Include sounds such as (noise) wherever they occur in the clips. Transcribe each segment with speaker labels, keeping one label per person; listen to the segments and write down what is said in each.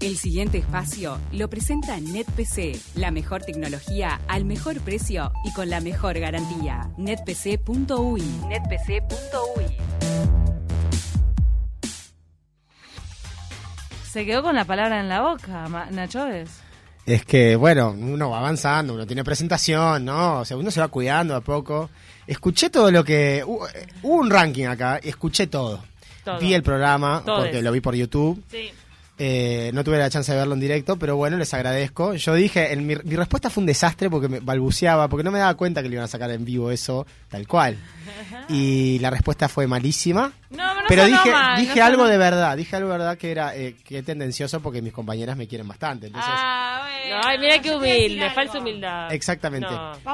Speaker 1: El siguiente espacio lo presenta NetPC, la mejor tecnología al mejor precio y con la mejor garantía. netpc.uy. netpc.uy.
Speaker 2: Se quedó con la palabra en la boca, Ma- Nacho es.
Speaker 3: Que, bueno, uno va avanzando, uno tiene presentación, ¿no? O sea, uno se va cuidando a poco. Escuché todo lo que... Hubo, hubo un ranking acá, escuché todo.
Speaker 2: Todo.
Speaker 3: Vi el programa,
Speaker 2: Todes.
Speaker 3: porque lo vi por YouTube.
Speaker 2: Sí.
Speaker 3: Eh, no tuve la chance de verlo en directo, pero bueno, les agradezco. Yo dije, en mi, mi respuesta fue un desastre porque me balbuceaba, porque no me daba cuenta que le iban a sacar en vivo eso, tal cual. (laughs) Y la respuesta fue malísima.
Speaker 2: No, pero no
Speaker 3: Pero dije,
Speaker 2: mal,
Speaker 3: dije
Speaker 2: no
Speaker 3: algo
Speaker 2: sonó-
Speaker 3: de verdad, dije algo de verdad que era eh, que tendencioso porque mis compañeras me quieren bastante. Entonces,
Speaker 2: Ah, bueno.
Speaker 4: No, ay, mira qué humilde, falsa humildad.
Speaker 3: exactamente.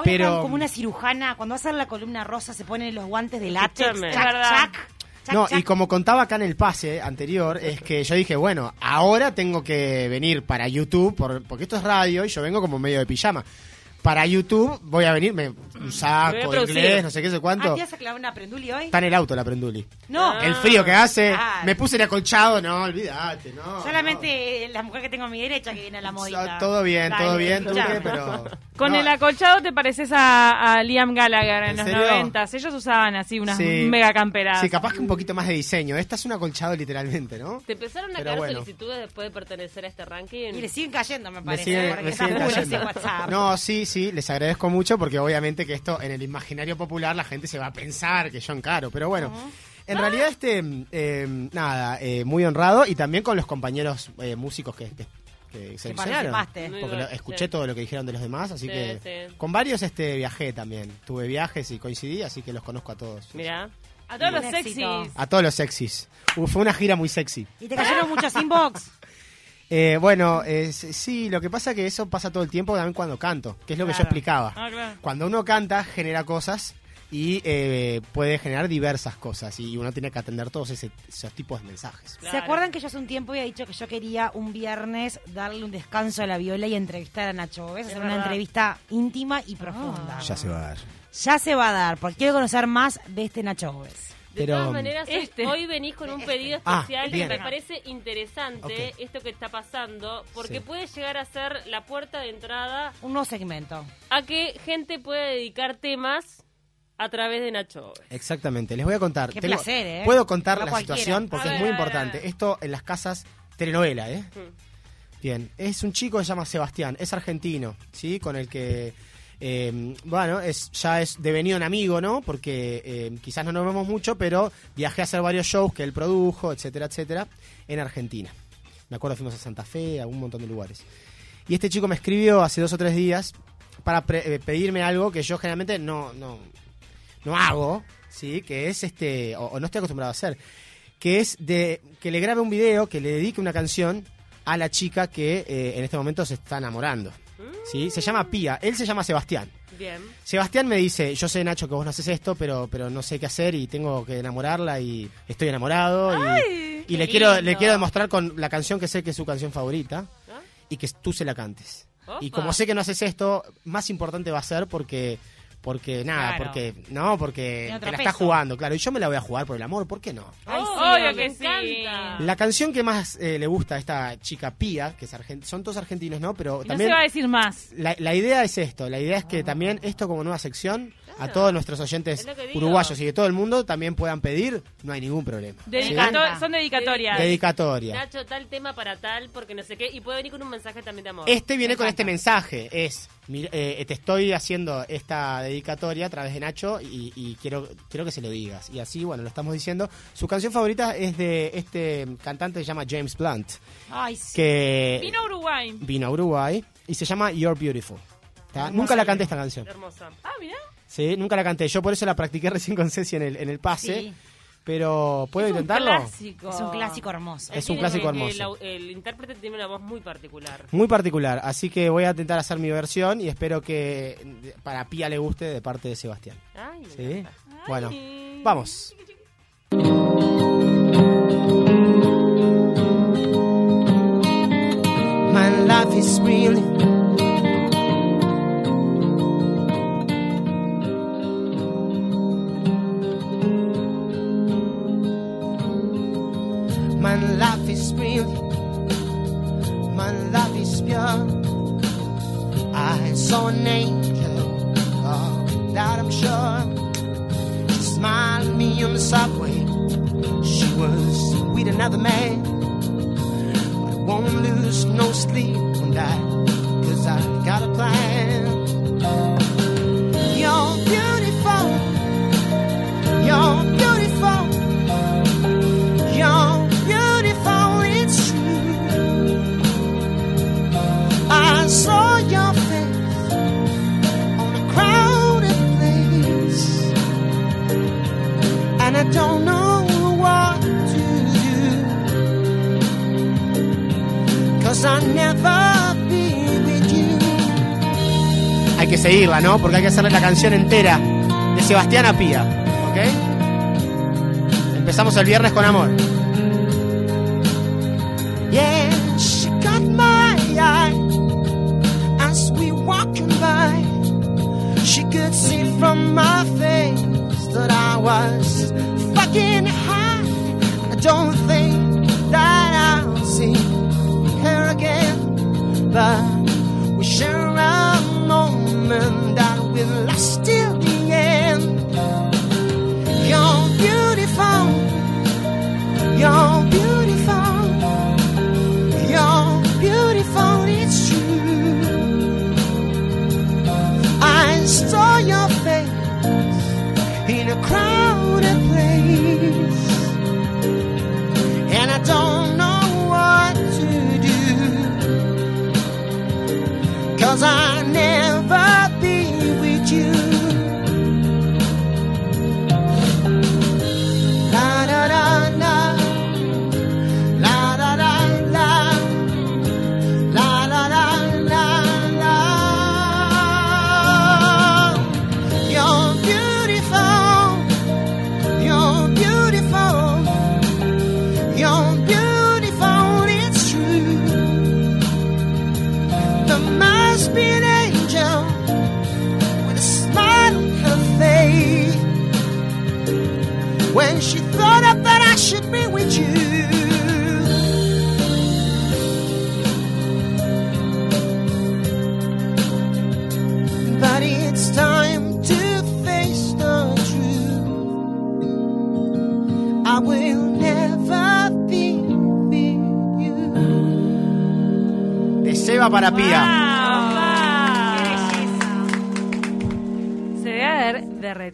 Speaker 3: Pero
Speaker 5: como una cirujana, cuando va a hacer la columna rosa se ponen los guantes de látex, chac, chac, chac,
Speaker 3: no,
Speaker 5: chac.
Speaker 3: y como contaba acá en el pase anterior, es que yo dije, bueno, ahora tengo que venir para YouTube, por- porque esto es radio y yo vengo como medio de pijama. Para YouTube voy a venir, me, un saco, inglés, no sé qué sé
Speaker 5: Ah,
Speaker 3: cuánto.
Speaker 5: ¿te vas a clavar una prenduli hoy?
Speaker 3: Está en el auto la prenduli.
Speaker 5: No,
Speaker 3: El frío que hace,
Speaker 5: Ah.
Speaker 3: me puse el acolchado, no, olvídate, no.
Speaker 5: solamente la mujer que tengo a mi derecha que viene a la
Speaker 3: no.
Speaker 5: modita.
Speaker 3: Todo bien,
Speaker 5: Dale,
Speaker 3: todo bien,
Speaker 5: escuchá.
Speaker 3: Tuque, pero...
Speaker 2: Con
Speaker 3: no,
Speaker 2: el acolchado te pareces a, a Liam Gallagher en,
Speaker 3: ¿En
Speaker 2: los noventas. Ellos usaban así unas
Speaker 3: Sí.
Speaker 2: mega camperas.
Speaker 3: Sí, capaz que un poquito más de diseño. Esta es un acolchado literalmente, ¿no?
Speaker 4: ¿Te empezaron a
Speaker 3: Pero
Speaker 4: caer
Speaker 3: bueno.
Speaker 4: solicitudes después de pertenecer a este ranking?
Speaker 5: Y le siguen cayendo, me
Speaker 3: Me
Speaker 5: parece. porque
Speaker 3: me
Speaker 5: está
Speaker 3: sigue
Speaker 5: full ese
Speaker 3: cayendo.
Speaker 5: WhatsApp.
Speaker 3: No, sí, sí, les agradezco mucho porque obviamente que esto en el imaginario popular la gente se va a pensar que yo encaro, pero bueno. En realidad, este, eh, nada, eh, muy honrado y también con los compañeros eh, músicos que, que, que
Speaker 5: participaste.
Speaker 4: Muy
Speaker 3: Porque lo- escuché
Speaker 4: sí.
Speaker 3: todo lo que dijeron de los demás, así
Speaker 4: Sí,
Speaker 3: que
Speaker 4: sí.
Speaker 3: con varios este viajé también. Tuve viajes y coincidí, así que los conozco a todos.
Speaker 4: Mirá.
Speaker 2: A todos los sexys.
Speaker 3: A todos los sexys. Fue una gira muy sexy.
Speaker 5: ¿Y te cayeron muchos inbox?
Speaker 3: Eh, bueno, eh, sí, lo que pasa que eso pasa todo el tiempo también cuando canto, que es lo que yo explicaba.
Speaker 2: Ah, claro.
Speaker 3: Cuando uno canta, genera cosas y eh, puede generar diversas cosas y uno tiene que atender todos ese- esos tipos de mensajes.
Speaker 5: ¿Se acuerdan que yo hace un tiempo había dicho que yo quería un viernes darle un descanso a la viola y entrevistar a Nacho Boves? Hacer una entrevista íntima y profunda.
Speaker 3: Ya se va a dar.
Speaker 5: Ya se va a dar, porque quiero conocer más de este Nacho Boves.
Speaker 4: De
Speaker 3: Pero,
Speaker 4: todas maneras, hoy-
Speaker 2: este.
Speaker 4: hoy venís con un pedido
Speaker 3: Ah,
Speaker 4: especial que
Speaker 3: bien.
Speaker 4: me parece interesante esto que está pasando, porque
Speaker 3: Sí.
Speaker 4: puede llegar a ser la puerta de entrada
Speaker 5: Un nuevo segmento.
Speaker 4: a que gente pueda dedicar temas a través de Nacho.
Speaker 3: Exactamente, les voy a contar.
Speaker 5: Qué placer, ¿eh?
Speaker 3: Puedo contar
Speaker 5: No
Speaker 3: la
Speaker 5: cualquiera.
Speaker 3: situación porque es muy importante. Esto en las casas, telenovela, ¿eh?
Speaker 4: Mm.
Speaker 3: Bien, es un chico que se llama Sebastián, es argentino, ¿sí? Con el que, eh, bueno, es ya es devenido un amigo, ¿no? Porque eh, quizás no nos vemos mucho, pero viajé a hacer varios shows que él produjo, etcétera, etcétera, en Argentina. Me acuerdo fuimos a Santa Fe, a un montón de lugares. Y este chico me escribió hace dos o tres días para eh, pedirme algo que yo generalmente no, no, no hago, ¿sí? Que es este, o, no estoy acostumbrado a hacer, que es de que le grabe un video, que le dedique una canción a la chica que en este momento se está enamorando. ¿Sí? Se llama Pía, él se llama Sebastián.
Speaker 4: Bien.
Speaker 3: Sebastián me dice, yo sé Nacho que vos no haces esto, pero, pero no sé qué hacer y tengo que enamorarla y estoy enamorado y, y le quiero, le quiero demostrar con la canción que sé que es su canción favorita
Speaker 4: ¿Ah?
Speaker 3: y que tú se la cantes. Y como sé que no haces esto, más importante va a ser porque porque nada,
Speaker 5: Claro.
Speaker 3: porque no, porque te la está jugando, claro, y yo me la voy a jugar por el amor, ¿por qué no?
Speaker 5: Ay, sí,
Speaker 2: Obvio que sí.
Speaker 4: encanta.
Speaker 3: La canción que más eh, le gusta a esta chica Pía, que es argent son todos argentinos, ¿no? Pero
Speaker 2: Y no
Speaker 3: también
Speaker 2: se va a decir más.
Speaker 3: la, la idea es esto, la idea es que también esto como nueva sección a todos nuestros oyentes uruguayos y de todo el mundo también puedan pedir, no hay ningún problema.
Speaker 2: Dedicato-
Speaker 5: encanta.
Speaker 2: son dedicatorias.
Speaker 3: Dedicatoria.
Speaker 4: Nacho, tal tema para tal, porque no sé qué, y puede venir con un mensaje también de amor.
Speaker 3: Este viene
Speaker 5: Me
Speaker 3: con
Speaker 5: encanta.
Speaker 3: este mensaje, es, mira, eh, te estoy haciendo esta dedicatoria a través de Nacho y, y quiero, quiero que se lo digas. Y así, bueno, lo estamos diciendo. Su canción favorita es de este cantante que se llama James Blunt,
Speaker 5: Ay, sí.
Speaker 3: que
Speaker 2: Vino a Uruguay.
Speaker 3: vino a Uruguay y se llama You're Beautiful. Nunca la canté esta canción.
Speaker 4: Hermosa.
Speaker 2: Ah, mira.
Speaker 3: Sí, nunca la canté. Yo por eso la practiqué (laughs) recién con Ceci en el, en el pase.
Speaker 5: Sí.
Speaker 3: Pero, ¿puedo
Speaker 2: Es un
Speaker 3: intentarlo?
Speaker 2: clásico.
Speaker 5: Es un clásico hermoso.
Speaker 3: Es un clásico
Speaker 4: el-
Speaker 3: hermoso.
Speaker 4: El, el intérprete tiene una voz muy particular.
Speaker 3: Muy particular, así que voy a intentar hacer mi versión y espero que para Pía le guste de parte de Sebastián.
Speaker 4: Ay,
Speaker 3: ¿Sí?
Speaker 4: encanta.
Speaker 3: Bueno, vamos. My life is really My life is real, my life is you. I saw an angel, oh, that I'm sure. She smiled at me on the subway. She was with another man. But I won't lose no sleep on that, cause I got a plan. Seguirla, ¿no? Porque hay que hacerle la canción entera de Sebastián Apía, ¿ok? Empezamos el viernes con amor. Yeah, she got my eye as we walking by. She could see from my face that I was fucking high. I don't think that I'll see her again, but when she thought of that I should be with you. But it's time to face the truth. I will never be with you. Seba para Pía.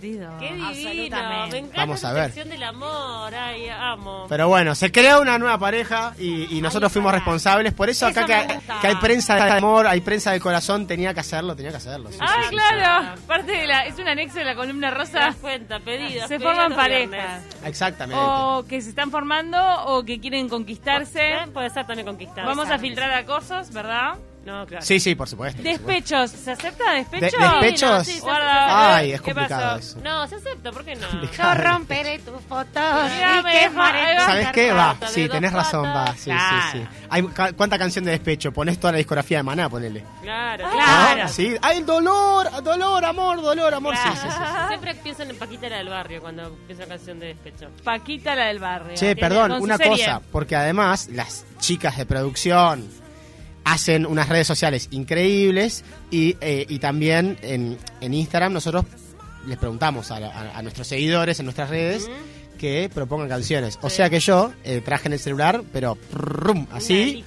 Speaker 4: Qué divino. Me encanta
Speaker 3: Vamos a ver.
Speaker 4: sección del amor. Ay, amo.
Speaker 3: Pero bueno, se creó una nueva pareja y, y nosotros fuimos responsables. Por eso acá que, hay prensa de amor, hay prensa de corazón, tenía que hacerlo, tenía que hacerlo. sí, sí,
Speaker 2: Ay,
Speaker 3: sí,
Speaker 2: claro. Parte de la, es un anexo de la columna
Speaker 4: ¿Te
Speaker 2: rosa.
Speaker 4: das cuenta? Pedidos.
Speaker 2: Se
Speaker 4: pedidos
Speaker 2: forman parejas.
Speaker 4: viernes.
Speaker 3: Exactamente.
Speaker 2: O que se están formando o que quieren conquistarse.
Speaker 4: Puede ser también conquistado.
Speaker 2: Vamos a filtrar acosos, ¿verdad?
Speaker 4: No, claro.
Speaker 3: Sí, sí, por supuesto. por supuesto.
Speaker 2: Despechos. ¿Se acepta despecho?
Speaker 3: De- despechos.
Speaker 4: Sí, no, sí,
Speaker 2: Guarda.
Speaker 3: Ay, es
Speaker 2: ¿Qué
Speaker 3: complicado
Speaker 2: pasó?
Speaker 3: eso.
Speaker 4: No, se acepta, ¿por qué no?
Speaker 5: Yo romperé tu foto
Speaker 2: Dígame,
Speaker 5: y quemaré
Speaker 2: ahí.
Speaker 3: ¿Sabes qué? Va,
Speaker 4: de
Speaker 3: sí,
Speaker 4: dos
Speaker 3: tenés razón, va.
Speaker 4: patas.
Speaker 3: Sí, sí,
Speaker 2: Claro.
Speaker 3: sí. Hay, ca- ¿Cuánta canción de despecho? Ponés toda la discografía de Maná, ponele.
Speaker 4: Claro,
Speaker 2: Claro.
Speaker 3: ¿No? Sí. Ay, dolor, dolor, amor, dolor, amor. Sí, sí, sí.
Speaker 4: Siempre piensan en Paquita la del barrio cuando piensan en canción de despecho.
Speaker 2: Paquita, la del barrio.
Speaker 3: Che,
Speaker 2: Tiene-
Speaker 3: perdón,
Speaker 2: con su
Speaker 3: una
Speaker 2: serie.
Speaker 3: cosa, porque además las chicas de producción hacen unas redes sociales increíbles y, eh, y también en, en Instagram nosotros les preguntamos a, la- a- a nuestros seguidores en nuestras redes que propongan canciones. O sea que yo eh, traje en el celular, pero prum, así,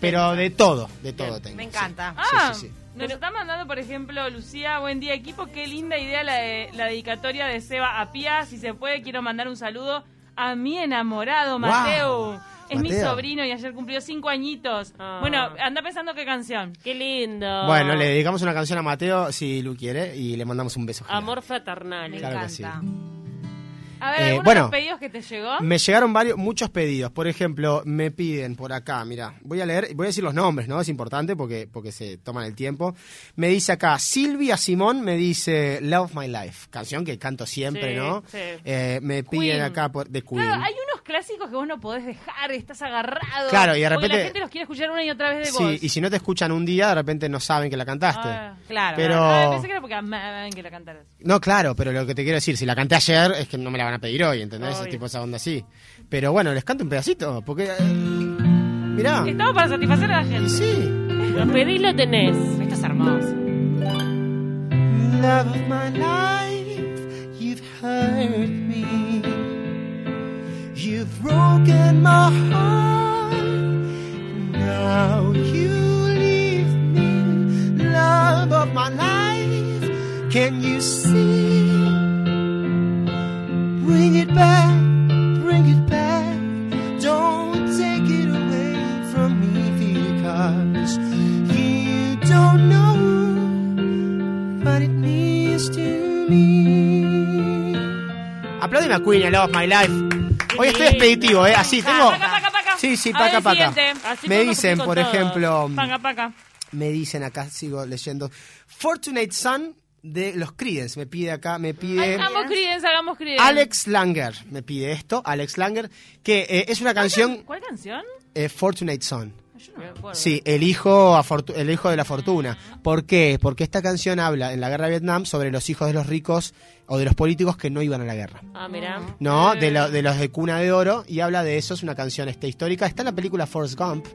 Speaker 3: pero de todo, de todo
Speaker 4: Bien,
Speaker 3: tengo.
Speaker 5: Me
Speaker 3: sí.
Speaker 5: encanta.
Speaker 2: Ah,
Speaker 3: Sí, sí, sí.
Speaker 2: nos está mandando, por ejemplo, Lucía, buen día equipo, qué linda idea la, de- la dedicatoria de Seba a Pía. Si se puede, quiero mandar un saludo a mi enamorado, Mateo. Es mi sobrino y ayer cumplió cinco añitos.
Speaker 4: Ah.
Speaker 2: Bueno, anda pensando qué canción.
Speaker 4: Qué lindo.
Speaker 3: Bueno, le dedicamos una canción a Mateo si Lu quiere y le mandamos un beso.
Speaker 4: Amor fraternal.
Speaker 5: Me
Speaker 3: Claro que sí.
Speaker 2: A ver,
Speaker 3: Eh,
Speaker 2: ¿algunos
Speaker 3: bueno.
Speaker 2: de los pedidos que te llegó?
Speaker 3: Me llegaron varios, muchos pedidos. Por ejemplo, me piden por acá, mira, voy a leer, voy a decir los nombres, ¿no? Es importante porque, porque se toman el tiempo. Me dice acá, Silvia Simón me dice Love My Life, canción que canto siempre,
Speaker 4: Sí,
Speaker 3: ¿no?
Speaker 4: sí.
Speaker 3: Eh, me piden
Speaker 2: Queen.
Speaker 3: acá por, de Queen.
Speaker 2: Claro, hay unos clásicos que vos no podés dejar, estás agarrado.
Speaker 3: Claro, y de repente-
Speaker 2: la gente los quiere escuchar una y otra vez de
Speaker 3: Sí, y si no te escuchan un día, de repente no saben que la cantaste.
Speaker 2: Ah.
Speaker 5: Claro.
Speaker 3: Pero-
Speaker 2: Ah, pensé que era porque amaban que la cantaras.
Speaker 3: No, claro, pero lo que te quiero decir, si la canté ayer, es que no me la van a pedir hoy, ¿entendés? Es
Speaker 4: Obvio.
Speaker 3: tipo esa onda así. Pero bueno, les canto un pedacito, porque... eh, mirá.
Speaker 2: Estamos para satisfacer a la gente.
Speaker 3: sí.
Speaker 4: Lo pedís, lo tenés.
Speaker 5: Esto es hermoso.
Speaker 3: Love of my life, you've hurt me. You've broken my heart. Now you leave me. Love of my life, can you see? Means to me. Apláudeme a Queen, I love my life. Hoy estoy expeditivo, ¿eh? Así, tengo... Sí, sí, paca, paca. Me dicen, por ejemplo,
Speaker 2: Paca, paca.
Speaker 3: me dicen acá, sigo leyendo, Fortunate Son de los Creedence, me pide acá, me pide...
Speaker 2: Hagamos Creedence, hagamos Creedence.
Speaker 3: Alex Langer, me pide esto, Alex Langer, que eh, es una canción,
Speaker 2: ¿Cuál canción?
Speaker 3: eh, Fortunate Son.
Speaker 2: Yo no me acuerdo.
Speaker 3: Sí, el hijo, el hijo de la fortuna. ¿Por qué? Porque esta canción habla en la guerra de Vietnam sobre los hijos de los ricos o de los políticos que no iban a la guerra.
Speaker 4: Ah, mirá.
Speaker 3: No, de, lo- de los de cuna de oro y habla de eso, es una canción este, histórica. Está en la película Forrest Gump,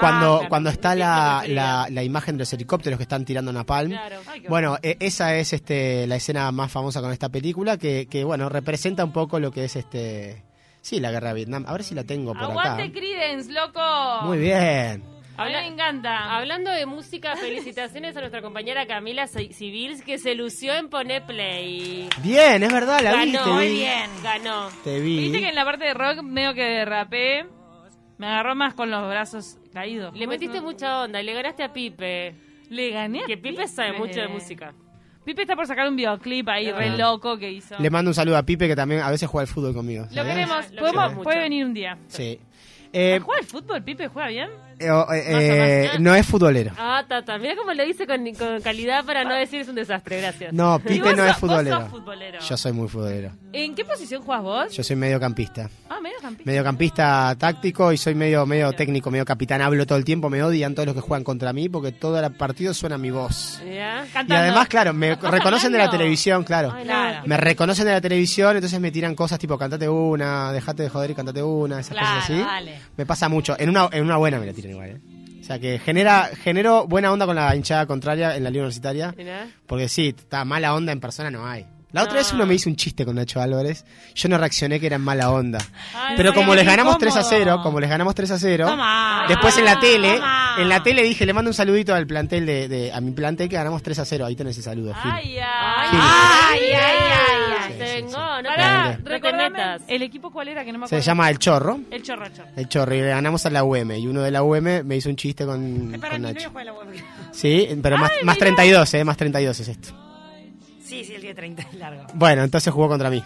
Speaker 3: cuando,
Speaker 4: claro.
Speaker 3: cuando está la, la, la imagen de los helicópteros que están tirando napalm.
Speaker 4: Claro.
Speaker 2: Ay,
Speaker 3: Bueno, eh, esa es este la escena más famosa con esta película que, que bueno, representa un poco lo que es este sí, la guerra de Vietnam. A ver si la tengo por
Speaker 2: Aguante
Speaker 3: acá.
Speaker 2: Creedence, loco.
Speaker 3: Muy bien.
Speaker 2: A mí me encanta.
Speaker 4: Hablando de música, felicitaciones a nuestra compañera Camila Civils que se lució en poner play.
Speaker 3: Bien, es verdad, la vi,
Speaker 4: Ganó, muy bien. Ganó.
Speaker 3: Te vi.
Speaker 2: Viste que en la parte de rock medio que derrapé. Me agarró más con los brazos caídos.
Speaker 4: Le metiste mucha onda y le ganaste a Pipe.
Speaker 2: Le gané. a
Speaker 4: Que Pipe sabe mucho de música.
Speaker 2: Pipe está por sacar un videoclip ahí
Speaker 4: Ah.
Speaker 2: re loco que hizo.
Speaker 3: Le mando un saludo a Pipe que también a veces juega al fútbol conmigo.
Speaker 2: Lo queremos.
Speaker 4: Lo
Speaker 2: Podemos-
Speaker 4: queremos mucho.
Speaker 2: puede venir un día.
Speaker 3: Sí. Eh,
Speaker 2: ¿Juega al fútbol? ¿Pipe juega bien?
Speaker 3: Eh, eh, eh, no es futbolero.
Speaker 4: Ah, Tata, mira cómo le dice con, con calidad para no decir es un desastre, gracias.
Speaker 3: No, Pipe no es
Speaker 2: vos
Speaker 3: futbolero.
Speaker 2: sos futbolero.
Speaker 3: Yo soy muy futbolero.
Speaker 2: ¿En qué posición juegas vos?
Speaker 3: Yo soy mediocampista.
Speaker 2: Ah, medio campista.
Speaker 3: Mediocampista táctico y soy medio medio técnico, medio capitán. Hablo todo el tiempo, me odian todos los que juegan contra mí porque todo el partido suena mi voz. Y además, claro, me
Speaker 2: ¿Estás
Speaker 3: reconocen de la televisión, claro.
Speaker 4: Ay, no.
Speaker 2: Claro.
Speaker 3: Me reconocen de la televisión, entonces me tiran cosas tipo cantate una, dejate de joder y cantate una, esas
Speaker 5: Claro,
Speaker 3: cosas así. Me pasa mucho. En una, en una buena me la tiran igual, ¿eh? O sea que genera, genero buena onda con la hinchada contraria en la liga universitaria.
Speaker 4: Mirá.
Speaker 3: Porque sí, está mala onda en persona no hay. La otra
Speaker 4: No.
Speaker 3: vez uno me hizo un chiste con Nacho Álvarez. Yo no reaccioné que era en mala onda.
Speaker 2: Ay,
Speaker 3: Pero como les ganamos 3 a
Speaker 5: incómodo.
Speaker 3: 0, como les ganamos 3 a 0,
Speaker 5: Toma.
Speaker 3: después en la tele,
Speaker 5: Toma.
Speaker 3: en la tele dije, le mando un saludito al plantel de, de- a mi plantel que ganamos 3 a 0. Ahí tenés el saludo, Gil.
Speaker 2: Ay, ay.
Speaker 5: Ay, ay, ay, ay.
Speaker 4: Se
Speaker 3: sí.
Speaker 4: no
Speaker 2: Pará,
Speaker 4: te- no te
Speaker 2: recordame,
Speaker 4: metas.
Speaker 2: ¿El equipo cuál era? Que no me
Speaker 3: Se
Speaker 2: acuerdo.
Speaker 3: llama El Chorro.
Speaker 2: El chorracho.
Speaker 3: El Chorro, y le ganamos a la UM. Y uno de la UM me hizo un chiste con,
Speaker 5: Para
Speaker 3: con
Speaker 5: mi
Speaker 3: Nacho.
Speaker 5: juega la web.
Speaker 3: Sí, pero más, más 32, eh, más 32 es esto.
Speaker 5: Sí, sí, el día 30 es largo.
Speaker 3: Bueno, entonces jugó contra mí.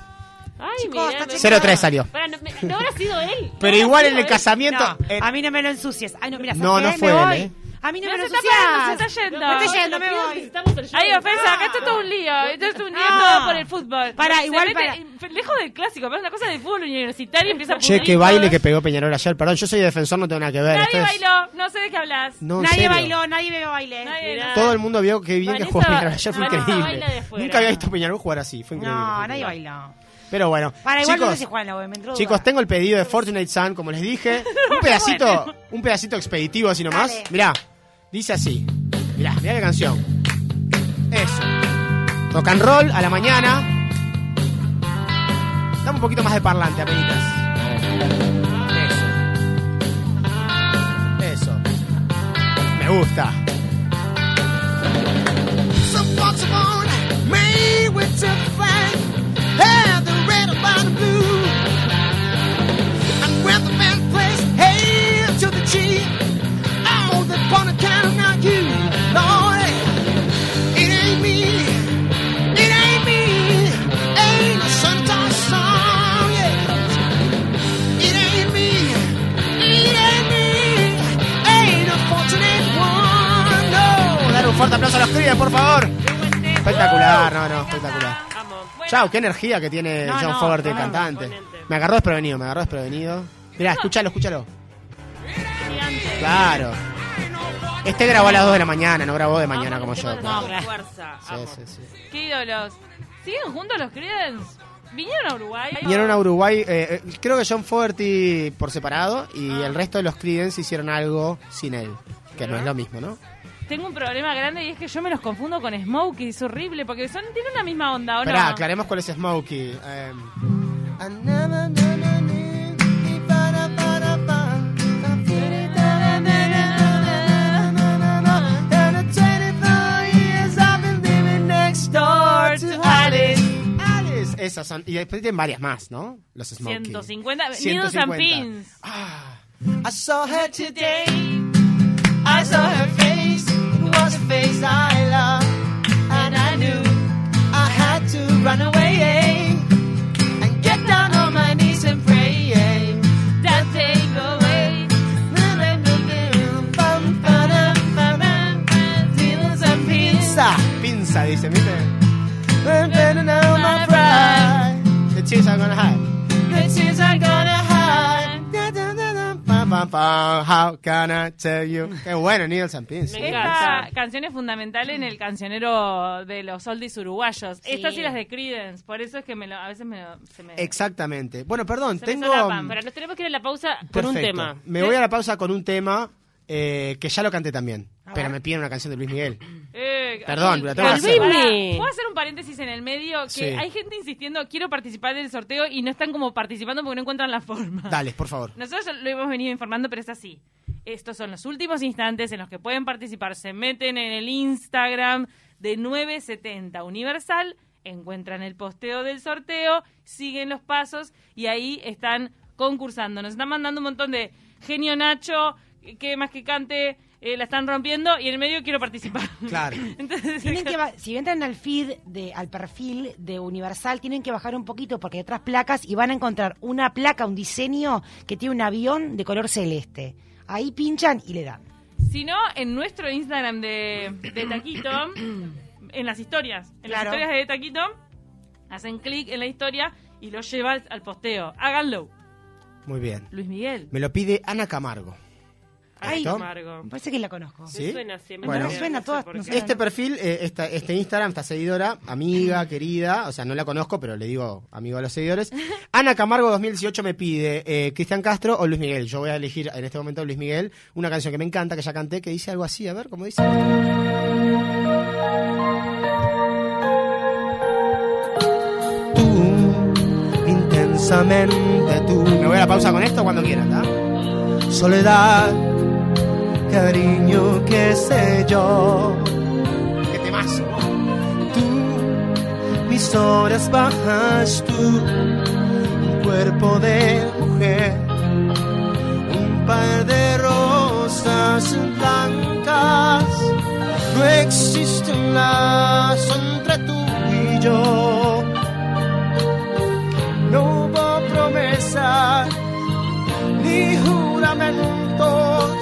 Speaker 4: Ay, mirá, me-
Speaker 3: 0-3 salió.
Speaker 4: Pará, no, me- no habrá sido él. No
Speaker 3: Pero igual en el
Speaker 4: él.
Speaker 3: casamiento...
Speaker 5: No,
Speaker 3: en-
Speaker 5: a mí no me lo ensucies. Ay, no, mira,
Speaker 3: No,
Speaker 5: ¿sabes
Speaker 3: no
Speaker 5: qué?
Speaker 3: fue
Speaker 5: me
Speaker 3: él,
Speaker 5: voy.
Speaker 3: ¿eh?
Speaker 5: A mí no
Speaker 2: Mira,
Speaker 5: me lo
Speaker 2: se está
Speaker 5: ensucias.
Speaker 2: se está yendo.
Speaker 5: Me estoy yendo, me voy.
Speaker 2: Hay ofensa, acá esto es todo un lío. Esto es un lío todo por el fútbol.
Speaker 5: Pará,
Speaker 2: Se
Speaker 5: igual
Speaker 2: mete- Lejos del clásico, pero es una cosa del fútbol universitario y empieza a
Speaker 3: Che, qué baile que pegó Peñarol ayer. Perdón, yo soy defensor, no tengo nada que ver.
Speaker 2: Nadie bailó, no sé de qué hablas.
Speaker 5: Nadie
Speaker 3: serio.
Speaker 5: bailó, nadie veo baile.
Speaker 2: Nadie,
Speaker 4: Mirá.
Speaker 2: no.
Speaker 3: Todo el mundo vio que bien que jugó Peñarol ayer, fue
Speaker 4: Vanessa
Speaker 3: increíble.
Speaker 4: de.
Speaker 3: Nunca había visto Peñarol jugar así, fue increíble.
Speaker 5: No, nadie bailó.
Speaker 3: Pero bueno,
Speaker 5: Para igual no sé
Speaker 3: chicos,
Speaker 5: si juega en la web, me entró
Speaker 3: chicos, tengo el pedido de Fortunate Sun, como les dije. (laughs) Un pedacito, un pedacito expeditivo así nomás.
Speaker 5: Dale.
Speaker 3: Mirá, dice así. Mirá, mirá qué canción. Eso. Rock and roll a la mañana. Dame un poquito más de parlante, apenitas. Eso. Eso. Me gusta. Some once upon me with the flag, had the red about the blue. The point of count not you, Lord. It ain't me, it ain't me, ain't a Santa song, yeah. It ain't me, it ain't me, ain't a fortunate one, no. Dar un fuerte aplauso a los crías, por favor. Espectacular, no, no, espectacular. Chao, qué energía que tiene
Speaker 5: No,
Speaker 3: John
Speaker 5: no,
Speaker 3: Fogerty, el
Speaker 5: no,
Speaker 3: cantante. Me agarró desprevenido, me agarró desprevenido. Mirá, escúchalo, escúchalo.
Speaker 2: Gigante.
Speaker 3: Claro. Este grabó a las 2 de la mañana, no grabó de mañana como yo. claro.
Speaker 4: fuerza.
Speaker 3: Sí, sí, sí.
Speaker 2: Qué ídolos. ¿Siguen juntos los Creedence? ¿Vinieron a Uruguay?
Speaker 3: Vinieron a Uruguay, eh, eh, creo que John Fogerty por separado y el resto de los Creedence hicieron algo sin él. que no es lo mismo, ¿no?
Speaker 2: Tengo un problema grande y es que yo me los confundo con Smokey, es horrible, porque son tienen la misma onda, ¿o no?
Speaker 3: Esperá, aclaremos cuál es Smokey. Em, Esas son. Y después tienen varias más, ¿no? Los Smokey.
Speaker 2: 150. Needles and pins.
Speaker 3: Ah. I saw her today. I saw her face. It was a face I loved. And I knew I had to run away. And get down on my knees and pray.
Speaker 2: That take away.
Speaker 3: Pinza, pinza, dice, tears are gonna hide. The tears are gonna hide. How can I tell you? Qué bueno, Needles and Pins.
Speaker 4: Me
Speaker 2: Esta
Speaker 4: encanta.
Speaker 2: canción es fundamental en el cancionero de los oldies uruguayos. Estas y las de Creedence, por eso es que me lo- a veces me, lo- se me...
Speaker 3: Exactamente. Bueno, perdón,
Speaker 2: Se me
Speaker 3: tengo.
Speaker 2: solapan,
Speaker 4: Pero nos tenemos que ir a la pausa con un tema.
Speaker 3: Me voy a la pausa con un tema eh, que ya lo canté también. Pero me piden una canción de Luis Miguel.
Speaker 2: Eh,
Speaker 3: Perdón,
Speaker 2: ay,
Speaker 3: pero tengo que hacer.
Speaker 2: ¿Puedo hacer un paréntesis en el medio? Que
Speaker 3: Sí.
Speaker 2: hay gente insistiendo, quiero participar del sorteo y no están como participando porque no encuentran la forma.
Speaker 3: Dale, por favor.
Speaker 2: Nosotros lo hemos venido informando, pero es así. Estos son los últimos instantes en los que pueden participar. Se meten en el Instagram de 970 Universal, encuentran el posteo del sorteo, siguen los pasos y ahí están concursando. Nos están mandando un montón de genio Nacho, que más que cante, eh, la están rompiendo y en el medio quiero participar. (laughs)
Speaker 3: Claro. (laughs)
Speaker 2: Entonces,
Speaker 5: Tienen (laughs) que si entran al feed, de, al perfil de Universal, tienen que bajar un poquito porque hay otras placas y van a encontrar una placa, un diseño que tiene un avión de color celeste. Ahí pinchan y le dan.
Speaker 2: Si no, en nuestro Instagram de, de Taquito, (coughs) en las historias, en
Speaker 5: Claro.
Speaker 2: las historias de Taquito, hacen clic en la historia y lo lleva al, al posteo. Háganlo.
Speaker 3: Muy bien.
Speaker 2: Luis Miguel.
Speaker 3: Me lo pide Ana Camargo.
Speaker 5: Ay.
Speaker 4: Amargo.
Speaker 5: Me parece que la conozco.
Speaker 3: ¿Sí?
Speaker 4: Me suena siempre.
Speaker 3: Bueno.
Speaker 4: no sé
Speaker 5: suena todas, no sé.
Speaker 3: Este perfil, eh, esta, este Instagram, esta seguidora, amiga, querida, o sea, no la conozco, pero le digo amigo a los seguidores. Ana Camargo 2018 me pide eh, Cristian Castro o Luis Miguel. Yo voy a elegir en este momento Luis Miguel, una canción que me encanta, que ya canté, que dice algo así, a ver, ¿cómo dice? Tú, intensamente tú. Me voy a la pausa con esto cuando quieran, ¿tá? Soledad, cariño, qué sé yo. Qué temazo. Tú, mis horas bajas, tú, un cuerpo de mujer, un par de rosas blancas. No existe un lazo entre tú y yo. No hubo promesa ni juramentos,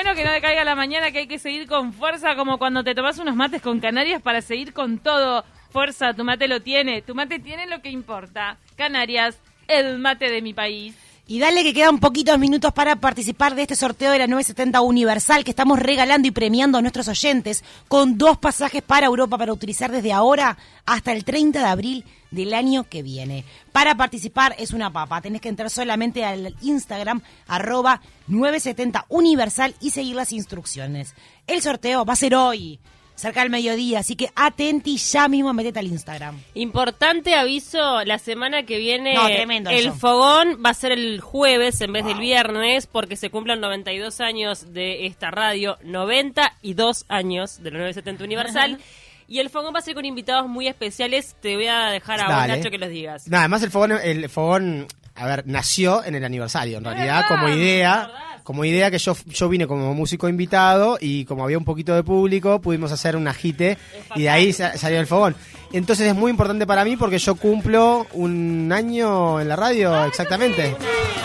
Speaker 2: Bueno, que no decaiga la mañana, que hay que seguir con fuerza, como cuando te tomas unos mates con Canarias para seguir con todo. Fuerza, tu mate lo tiene. Tu mate tiene lo que importa. Canarias, el mate de mi país.
Speaker 5: Y dale que quedan poquitos minutos para participar de este sorteo de la 970 Universal que estamos regalando y premiando a nuestros oyentes con dos pasajes para Europa para utilizar desde ahora hasta el 30 de abril del año que viene. Para participar es una papa, tenés que entrar solamente al Instagram arroba 970 Universal y seguir las instrucciones. El sorteo va a ser hoy, cerca del mediodía, así que atenti ya mismo metete al Instagram.
Speaker 4: Importante aviso, la semana que viene
Speaker 5: No, tremendo
Speaker 4: el
Speaker 5: eso.
Speaker 4: fogón va a ser el jueves en vez del viernes porque se cumplen 92 años de esta radio, 92 años de la 970 Universal. Y el fogón va a ser con invitados muy especiales. Te voy a dejar a vos. Nacho, que los digas.
Speaker 3: No, además el fogón, el fogón, a ver, nació en el aniversario, en realidad,
Speaker 2: verdad,
Speaker 3: como
Speaker 2: ¿te
Speaker 3: idea? Como idea que yo, yo vine como músico invitado y como había un poquito de público, pudimos hacer un ajite y de ahí sa- salió el fogón. Entonces es muy importante para mí porque yo cumplo un año en la radio, exactamente.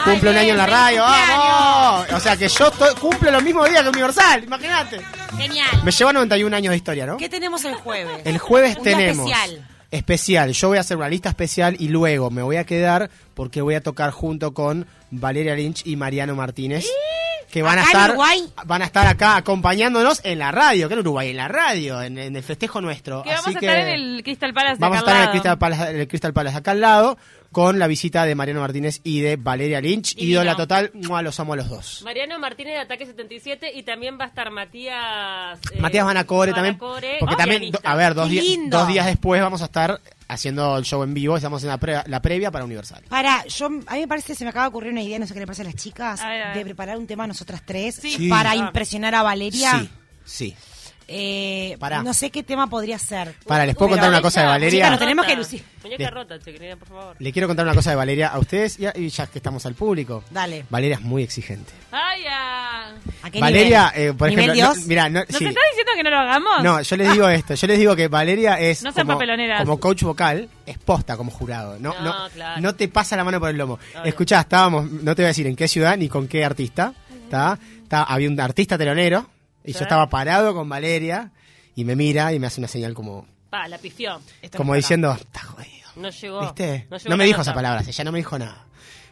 Speaker 3: Cumplo un año en la radio, ¡vamos! O sea que yo estoy- cumplo los mismos días que Universal, imagínate.
Speaker 5: Genial.
Speaker 3: Me lleva 91 años de historia, ¿no?
Speaker 5: ¿Qué tenemos el jueves?
Speaker 3: El jueves
Speaker 5: Un
Speaker 3: tenemos
Speaker 5: especial.
Speaker 3: Especial. Yo voy a hacer una lista especial y luego me voy a quedar porque voy a tocar junto con Valeria Lynch y Mariano Martínez. Que van a
Speaker 5: ¿Acá en
Speaker 3: estar
Speaker 5: Uruguay?
Speaker 3: van a estar acá acompañándonos en la radio, que en Uruguay, en la radio, en, en el festejo nuestro.
Speaker 2: Que vamos a
Speaker 3: que
Speaker 2: estar en el Crystal Palace de
Speaker 3: vamos a estar en el. Crystal Palace, en el Crystal Palace acá al lado con la visita de Mariano Martínez y de Valeria Lynch.
Speaker 4: Divino.
Speaker 3: Ídola total, ¡mua! los amo a los dos.
Speaker 4: Mariano Martínez de Ataque 77 y también va a estar Matías... eh,
Speaker 3: Matías Vanacore también.
Speaker 4: Vanacore,
Speaker 3: Porque también, a ver, dos, días después vamos a estar haciendo el show en vivo. Estamos en la, pre- la previa para Universal.
Speaker 5: Para, yo, a mí me parece, se me acaba de ocurrir una idea, no sé qué le parece a las chicas,
Speaker 2: A ver, a ver.
Speaker 5: de preparar un tema a nosotras tres
Speaker 3: Sí.
Speaker 5: para
Speaker 3: Ah.
Speaker 5: impresionar a Valeria.
Speaker 3: Sí, sí.
Speaker 5: Eh,
Speaker 3: Pará.
Speaker 5: no sé qué tema podría ser.
Speaker 3: Para, les puedo contar una cosa de Valeria.
Speaker 5: nos tenemos que lucir.
Speaker 4: Muñeca rota, che, querida, por favor.
Speaker 3: Le quiero contar una cosa de Valeria a ustedes y, a- y ya que estamos al público.
Speaker 5: Dale.
Speaker 3: Valeria es muy exigente.
Speaker 2: Ay, ya.
Speaker 5: ¿A qué
Speaker 3: Valeria,
Speaker 5: nivel?
Speaker 3: eh, por
Speaker 5: ¿Nivel
Speaker 3: ejemplo, no-
Speaker 5: Dios?
Speaker 3: mira, no,
Speaker 2: ¿Nos
Speaker 3: sí.
Speaker 2: estás diciendo que no lo hagamos?
Speaker 3: No, yo les digo (laughs) esto, yo les digo que Valeria es
Speaker 2: No sean
Speaker 3: como,
Speaker 2: papeloneras.
Speaker 3: como coach vocal, es posta como jurado. No, no,
Speaker 4: No, claro.
Speaker 3: no te pasa la mano por el lomo.
Speaker 4: Obvio.
Speaker 3: Escuchá, estábamos, no te voy a decir en qué ciudad ni con qué artista, ¿está? Está- había un artista telonero y yo estaba parado con Valeria y me mira y me hace una señal como,
Speaker 4: Pa, la pifió.
Speaker 3: Como diciendo, está jodido.
Speaker 4: No llegó.
Speaker 3: ¿Viste?
Speaker 4: llegó
Speaker 3: No me dijo
Speaker 4: nota.
Speaker 3: esas palabras, ella no me dijo nada.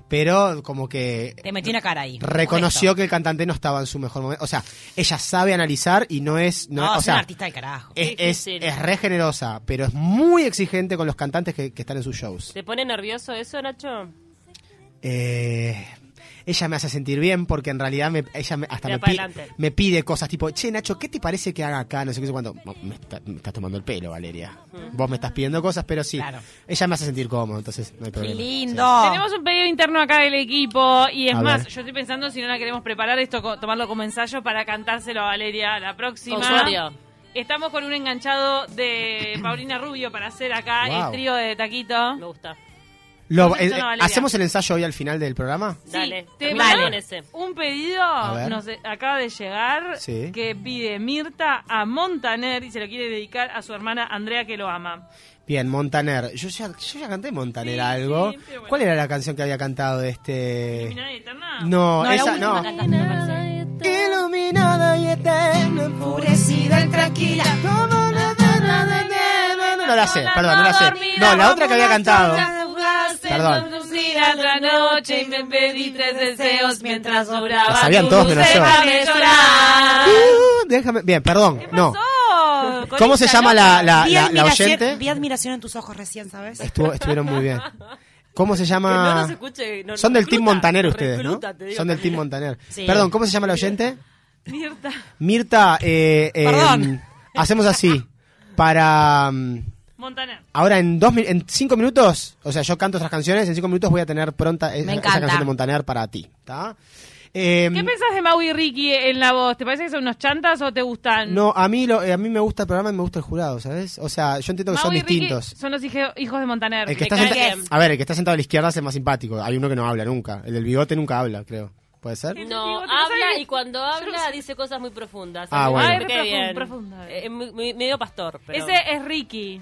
Speaker 3: Pero como que
Speaker 5: Te metí una cara ahí.
Speaker 3: reconoció que el cantante no estaba en su mejor momento. O sea, ella sabe analizar y no es... No,
Speaker 5: No,
Speaker 3: o
Speaker 5: es
Speaker 3: sea,
Speaker 5: una artista del carajo.
Speaker 3: es, es, es re generosa, pero es muy exigente con los cantantes que, que están en sus shows.
Speaker 4: ¿Te pone nervioso eso, Nacho?
Speaker 3: Eh, ella me hace sentir bien porque en realidad me, ella me- hasta me, pi- me pide cosas tipo, che Nacho, ¿qué te parece que haga acá? No sé qué sé cuánto. Me, está- me estás tomando el pelo, Valeria. Vos me estás pidiendo cosas, pero sí.
Speaker 5: Claro.
Speaker 3: Ella me hace sentir cómodo, entonces no hay
Speaker 5: Qué
Speaker 3: problema.
Speaker 5: lindo.
Speaker 2: Tenemos un pedido interno acá del equipo y es
Speaker 3: A
Speaker 2: más,
Speaker 3: ver.
Speaker 2: yo estoy pensando si no la queremos preparar esto, tomarlo como ensayo para cantárselo a Valeria la próxima.
Speaker 4: Usuario.
Speaker 2: Estamos con un enganchado de Paulina Rubio para hacer acá
Speaker 3: Wow.
Speaker 2: el trío de Taquito.
Speaker 4: Me gusta.
Speaker 3: Lo- eh. ¿Hacemos el ensayo hoy al final del programa?
Speaker 2: Sí,
Speaker 4: Dale.
Speaker 2: te un pedido, nos acaba de llegar,
Speaker 3: Sí.
Speaker 2: que pide Mirta a Montaner y se lo quiere dedicar a su hermana Andrea que lo ama.
Speaker 3: Bien, Montaner. Yo ya, yo ya canté Montaner
Speaker 2: Sí,
Speaker 3: algo.
Speaker 2: sí, pero bueno.
Speaker 3: ¿Cuál era la canción que había cantado de este...?
Speaker 2: ¿Iluminada y eterna?
Speaker 3: No,
Speaker 5: No,
Speaker 3: esa no. Iluminada y eterna,
Speaker 5: Enfurecida y tranquila.
Speaker 3: No la sé, perdón, no la sé. No, la otra que había cantado. Perdón.
Speaker 2: Lucía otra noche y me pedí tres deseos mientras sobraba.
Speaker 3: La sabían todos menos yo.
Speaker 2: déjame llorar.
Speaker 3: Uh, déjame. Bien, perdón. No.
Speaker 2: pasó?
Speaker 3: ¿Cómo se llama la, la,
Speaker 5: vi,
Speaker 3: la, la oyente?
Speaker 5: vi admiración en tus ojos recién, ¿sabes?
Speaker 3: Estuvo, estuvieron muy bien. ¿Cómo se
Speaker 4: Que no
Speaker 3: llama?
Speaker 4: nos escuche. no-
Speaker 3: Son del Team
Speaker 4: recluta,
Speaker 3: Montaner ustedes, ¿no?
Speaker 4: recluta, digo
Speaker 3: Son del Team. Montaner.
Speaker 5: Sí.
Speaker 3: Perdón, ¿cómo se llama la oyente?
Speaker 2: Mirta.
Speaker 3: Mirta, eh, eh,
Speaker 5: Perdón.
Speaker 3: hacemos así. Para... mm,
Speaker 2: Montaner.
Speaker 3: Ahora en dos en cinco minutos, o sea, yo canto otras canciones, en cinco minutos voy a tener pronta esa, esa canción de Montaner para ti, ¿está? Eh,
Speaker 2: ¿Qué pensás de Mau y Ricky en la voz? ¿Te parece que son unos chantas o te gustan?
Speaker 3: no, a mí lo, eh, a mí me gusta el programa y me gusta el jurado, ¿sabes? O sea, yo entiendo que
Speaker 2: Mau
Speaker 3: son
Speaker 2: y Ricky
Speaker 3: distintos.
Speaker 2: son los hijo- hijos de Montaner.
Speaker 3: El que está a ver, el que está sentado a la izquierda es el más simpático. Hay uno que no habla nunca. El del bigote nunca habla, creo. ¿Puede ser?
Speaker 4: No,
Speaker 2: Digo, ¿te
Speaker 4: habla y cuando habla dice cosas muy profundas.
Speaker 3: Ah,
Speaker 4: Me-
Speaker 3: bueno.
Speaker 4: me
Speaker 2: Ah, es profundo.
Speaker 4: Eh, medio pastor, pero
Speaker 2: Ese es Ricky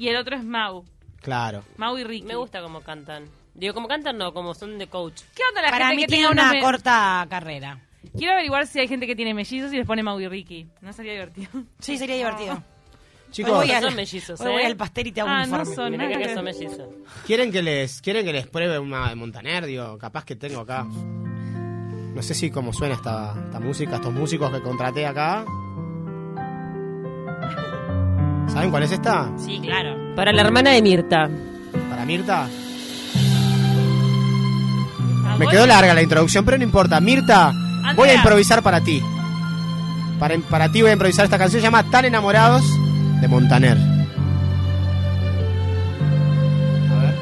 Speaker 2: y el otro es Mau.
Speaker 3: Claro.
Speaker 2: Mau y Ricky.
Speaker 4: me gusta cómo cantan. Digo, como cantan no, como son de coach.
Speaker 2: ¿Qué onda la
Speaker 5: Para
Speaker 2: gente
Speaker 5: mí
Speaker 2: que
Speaker 5: tiene
Speaker 2: tenga
Speaker 5: una
Speaker 2: unos me-
Speaker 5: corta carrera.
Speaker 2: Quiero averiguar si hay gente que tiene mellizos y les pone Mau y Ricky. No sería divertido.
Speaker 5: Sí, sería divertido. (laughs)
Speaker 3: Chicos,
Speaker 5: voy, al,
Speaker 4: son mellizos,
Speaker 5: hoy voy
Speaker 4: ¿eh?
Speaker 5: al pastel y te hago
Speaker 2: Ah,
Speaker 5: un
Speaker 2: no
Speaker 5: informe.
Speaker 2: son.
Speaker 4: Mirá que son mellizos.
Speaker 3: ¿quieren que les quieren que les pruebe una de Montaner? Digo, capaz que tengo acá. No sé si cómo suena esta, esta música, estos músicos que contraté acá. ¿Saben cuál es esta?
Speaker 5: Sí, claro.
Speaker 4: Para la hermana de Mirta.
Speaker 3: Para Mirta.
Speaker 2: ¿A
Speaker 3: Me quedó larga la introducción, pero no importa. Mirta, voy a improvisar para ti. Para, para ti voy a improvisar esta canción, se llama Tan enamorados de Montaner. A ver.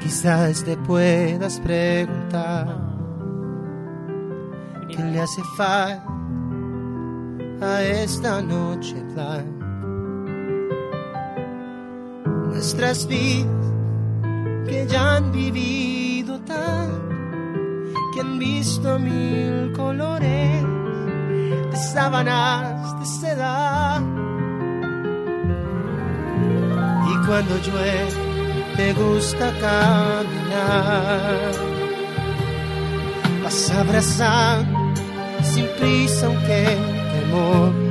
Speaker 3: Quizás te puedas preguntar qué le hace falta a esta noche plan. Nuestras vidas que ya han vivido tanto, que han visto mil colores de sábanas de seda. Y cuando llueve te gusta caminar, vas abrazando sin prisa aunque mojes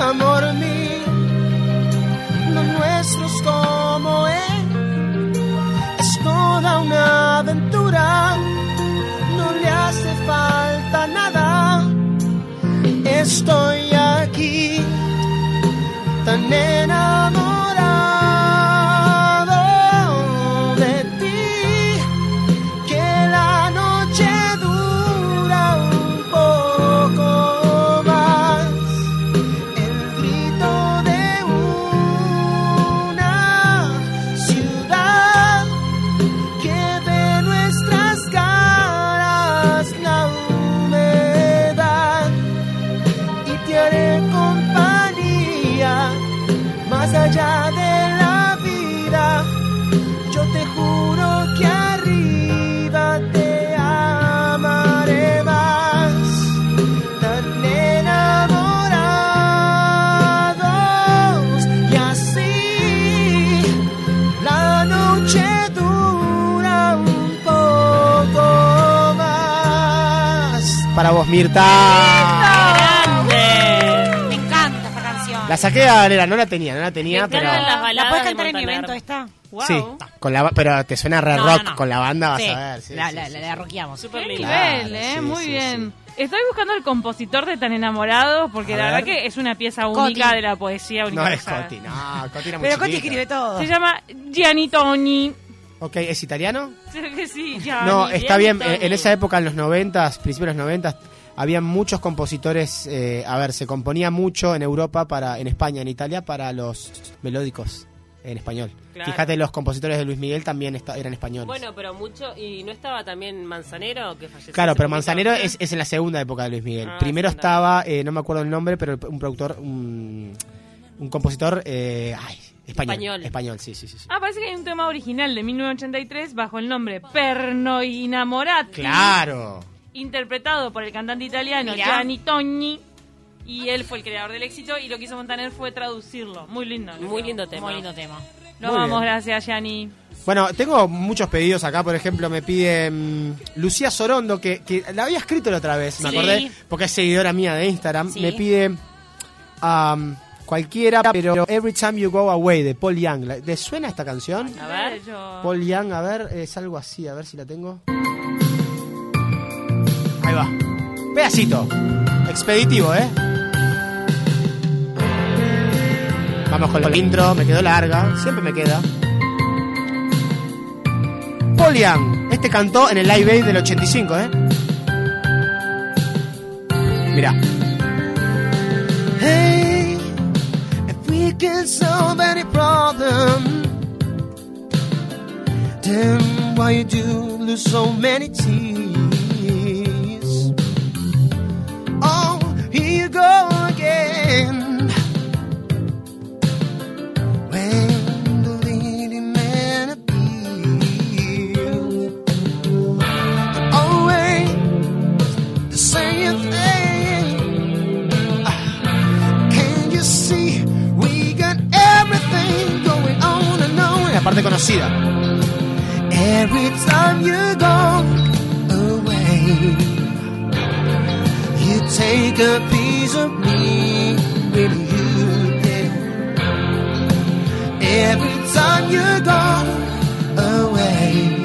Speaker 3: amor mío. Lo nuestro es como es, es toda una aventura. No le hace falta nada. Estoy aquí tan enamorado Mirta.
Speaker 4: ¡Grande!
Speaker 5: Me encanta esta canción.
Speaker 3: La saqué a Valera, no la tenía, no la tenía, pero.
Speaker 5: ¿La puedes
Speaker 4: de
Speaker 5: cantar en mi
Speaker 4: Montaner.
Speaker 5: evento esta?
Speaker 2: Wow.
Speaker 3: Sí, con la, pero te suena re
Speaker 5: No,
Speaker 3: rock
Speaker 5: no, no.
Speaker 3: con la banda, vas
Speaker 5: Sí,
Speaker 3: a ver. sí,
Speaker 5: la,
Speaker 3: sí,
Speaker 5: la,
Speaker 3: sí,
Speaker 5: la,
Speaker 3: sí.
Speaker 5: la rockeamos.
Speaker 4: Súper
Speaker 2: Qué
Speaker 4: lindo.
Speaker 2: nivel,
Speaker 3: Claro,
Speaker 2: ¿eh?
Speaker 3: sí,
Speaker 2: Muy
Speaker 3: sí,
Speaker 2: bien. Estoy buscando el compositor de Tan Enamorados porque
Speaker 3: A
Speaker 2: la
Speaker 3: ver.
Speaker 2: verdad que es una pieza
Speaker 5: Coti.
Speaker 2: única de la poesía
Speaker 3: No es
Speaker 2: universal.
Speaker 3: Coti, no, Coti era muy
Speaker 5: Pero Coti escribe todo.
Speaker 2: Se llama Gianni Togni.
Speaker 3: Ok, ¿es italiano?
Speaker 2: Creo (laughs) que sí, Gianni.
Speaker 3: No, está
Speaker 4: Gianni
Speaker 3: bien.
Speaker 4: Toni.
Speaker 3: eh, En esa época, en los noventas, principios de los noventas, había muchos compositores. eh, a ver, se componía mucho en Europa, para, en España, en Italia, para los melódicos en español.
Speaker 4: Claro.
Speaker 3: Fíjate, los compositores de Luis Miguel también esta- eran españoles.
Speaker 4: Bueno, pero mucho. ¿Y no estaba también Manzanero que falleció?
Speaker 3: Claro, pero? Manzanero es, es en la segunda época de Luis Miguel.
Speaker 4: Ah,
Speaker 3: Primero
Speaker 4: segunda.
Speaker 3: estaba, eh, no me acuerdo el nombre, pero un productor, un, un compositor, eh, ay, español.
Speaker 4: Español.
Speaker 3: Español, sí, sí, sí. sí.
Speaker 2: Ah, parece que hay un tema original de 1983 bajo el nombre Perno Innamorati.
Speaker 3: Claro.
Speaker 2: Interpretado por el cantante italiano
Speaker 5: Mirá.
Speaker 2: Gianni Togni. Y él fue el creador del éxito y lo que hizo Montaner fue traducirlo. Muy lindo.
Speaker 4: Muy lindo tema.
Speaker 5: Muy lindo tema.
Speaker 3: Muy
Speaker 2: vamos,
Speaker 3: bien.
Speaker 2: gracias, Gianni.
Speaker 3: Bueno, tengo muchos pedidos acá, por ejemplo, me pide mm, Lucía Sorondo, que, que la había escrito la otra vez, me
Speaker 5: Sí.
Speaker 3: acordé, porque es seguidora mía de Instagram,
Speaker 5: Sí.
Speaker 3: me pide um, cualquiera, pero Every Time You Go Away, de Paul Young. ¿La- ¿Le suena esta canción?
Speaker 4: A ver.
Speaker 2: Yo-
Speaker 3: Paul Young, a ver, es algo así, a ver si la tengo. Va. Pedacito. Expeditivo, ¿eh? Vamos con el intro, me quedó larga, siempre me queda. Young, este cantó en el Live Aid del 85, ¿eh? Mira. Hey, if we can solve any problem, then why you do lose so many tears? Parte conocida. Every time you go away, you take a piece of me with you. Every time you go away,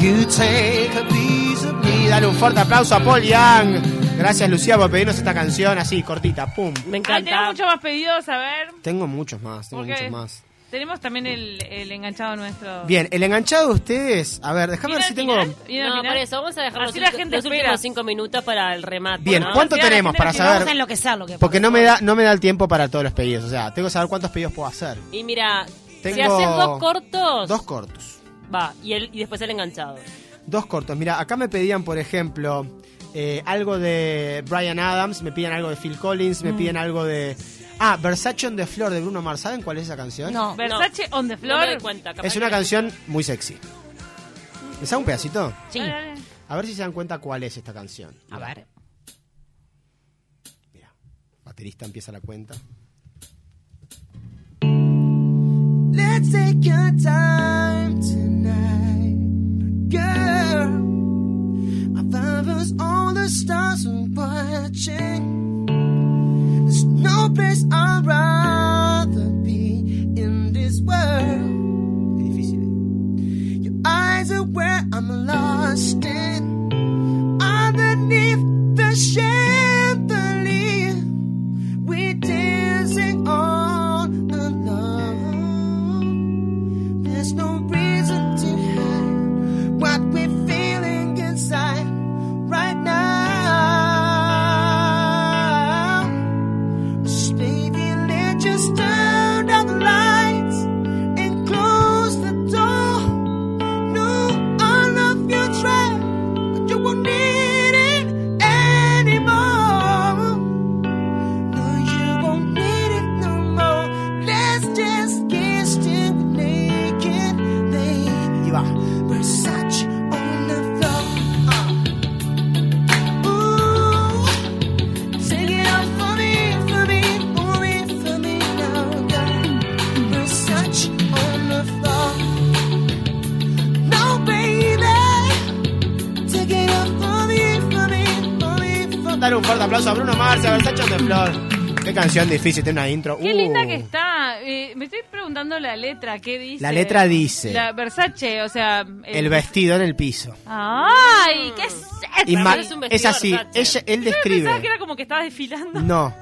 Speaker 3: you take a piece of me. Dale un fuerte aplauso a Paul Young. Gracias Lucía por pedirnos esta canción así, cortita, pum.
Speaker 4: Me encanta.
Speaker 2: muchos más pedidos, a ver.
Speaker 3: Tengo muchos más, tengo
Speaker 2: porque
Speaker 3: muchos más.
Speaker 2: Tenemos también el, el enganchado nuestro.
Speaker 3: Bien, el enganchado de ustedes, a ver, déjame
Speaker 2: ¿Viene
Speaker 3: ver si tengo...
Speaker 4: No, por eso, vamos a dejar los,
Speaker 2: Así la gente
Speaker 4: los últimos cinco minutos para el remate.
Speaker 3: Bien,
Speaker 4: ¿no?
Speaker 3: ¿cuánto tenemos para
Speaker 5: Vamos a
Speaker 3: saber?
Speaker 5: enloquecer lo que
Speaker 3: Porque no me da no me da el tiempo para todos los pedidos, o sea, tengo que saber cuántos pedidos puedo hacer.
Speaker 4: Y mira, si
Speaker 3: Tengo
Speaker 4: haces dos cortos,
Speaker 3: Dos cortos.
Speaker 4: va, y, el, y después el enganchado.
Speaker 3: Dos cortos. Mira, acá me pedían, por ejemplo, eh, algo de Brian Adams, me piden algo de Phil Collins,
Speaker 2: Mm.
Speaker 3: me piden algo de... Ah, Versace on the Floor de Bruno Mars. ¿Saben cuál es esa canción?
Speaker 5: No.
Speaker 2: Versace on the
Speaker 4: No
Speaker 2: floor.
Speaker 4: me doy cuenta. capaz
Speaker 3: Es una canción muy sexy. ¿Les hago un pedacito?
Speaker 5: Sí.
Speaker 3: A ver si se dan cuenta cuál es esta canción.
Speaker 5: A ver.
Speaker 3: Mira, baterista empieza la cuenta. Let's take your time tonight, girl. Above us, all the stars
Speaker 6: No place I'd rather be in this world. Difícil. Your eyes are where
Speaker 3: I'm lost
Speaker 6: in, underneath the
Speaker 3: shade. Qué canción difícil, tiene una intro.
Speaker 2: Qué
Speaker 3: Uh.
Speaker 2: linda que está. Eh, me estoy preguntando la letra, ¿qué dice?
Speaker 3: La letra dice-
Speaker 2: La Versace, o sea...
Speaker 3: El vestido en el piso.
Speaker 2: ¡Ay! ¿Qué es
Speaker 4: es un vestido
Speaker 3: es así, ella, él
Speaker 2: Yo pensaba que
Speaker 3: describe.
Speaker 2: era como que estaba desfilando.
Speaker 3: No,